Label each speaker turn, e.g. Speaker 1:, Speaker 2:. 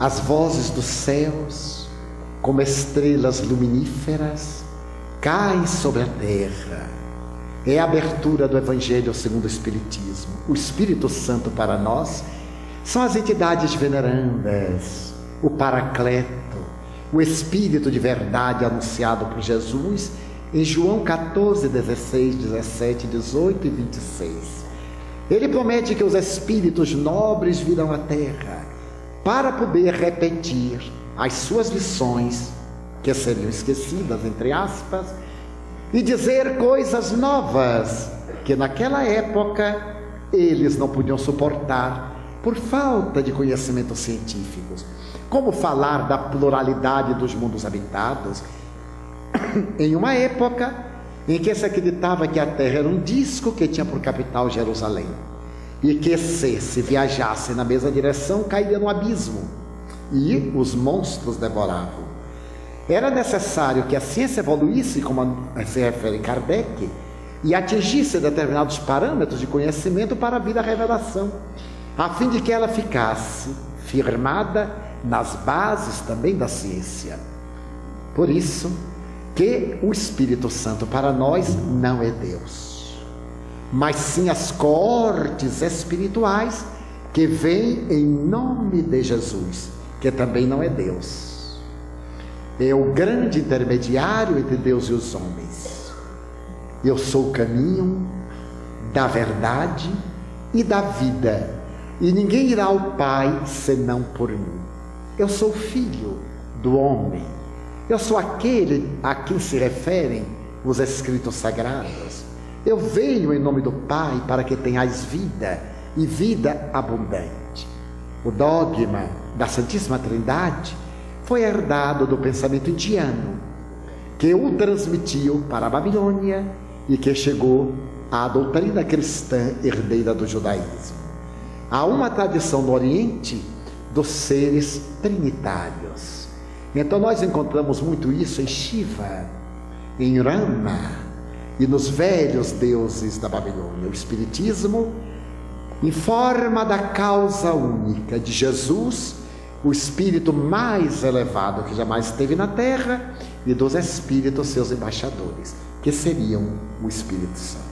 Speaker 1: as vozes dos céus, como estrelas luminíferas, caem sobre a terra. É a abertura do Evangelho segundo o Espiritismo. O Espírito Santo para nós são as entidades venerandas, o Paracleto, o Espírito de verdade anunciado por Jesus em João 14, 16, 17, 18 e 26. Ele promete que os espíritos nobres virão à terra para poder repetir as suas lições, que seriam esquecidas, entre aspas, e dizer coisas novas que naquela época eles não podiam suportar por falta de conhecimentos científicos. Como falar da pluralidade dos mundos habitados em uma época em que se acreditava que a Terra era um disco que tinha por capital Jerusalém e que se se viajasse na mesma direção cairia no abismo e os monstros devoravam. Era necessário que a ciência evoluísse, como se refere Kardec, e atingisse determinados parâmetros de conhecimento para vir a revelação, a fim de que ela ficasse firmada nas bases também da ciência. Por isso que o Espírito Santo para nós não é Deus, mas sim as coortes espirituais que vêm em nome de Jesus, que também não é Deus é o grande intermediário entre Deus e os homens. Eu sou o caminho da verdade e da vida, e ninguém irá ao Pai senão por mim. Eu sou filho do homem. Eu sou aquele a quem se referem os escritos sagrados. Eu venho em nome do Pai para que tenhais vida e vida abundante. O dogma da Santíssima Trindade foi herdado do pensamento indiano, que o transmitiu para a Babilônia e que chegou à doutrina cristã herdeira do judaísmo. Há uma tradição no Oriente dos seres trinitários. Então nós encontramos muito isso em Shiva, em Rama e nos velhos deuses da Babilônia. O Espiritismo informa da causa única de Jesus o espírito mais elevado que jamais esteve na terra, e dos espíritos seus embaixadores, que seriam o Espírito Santo.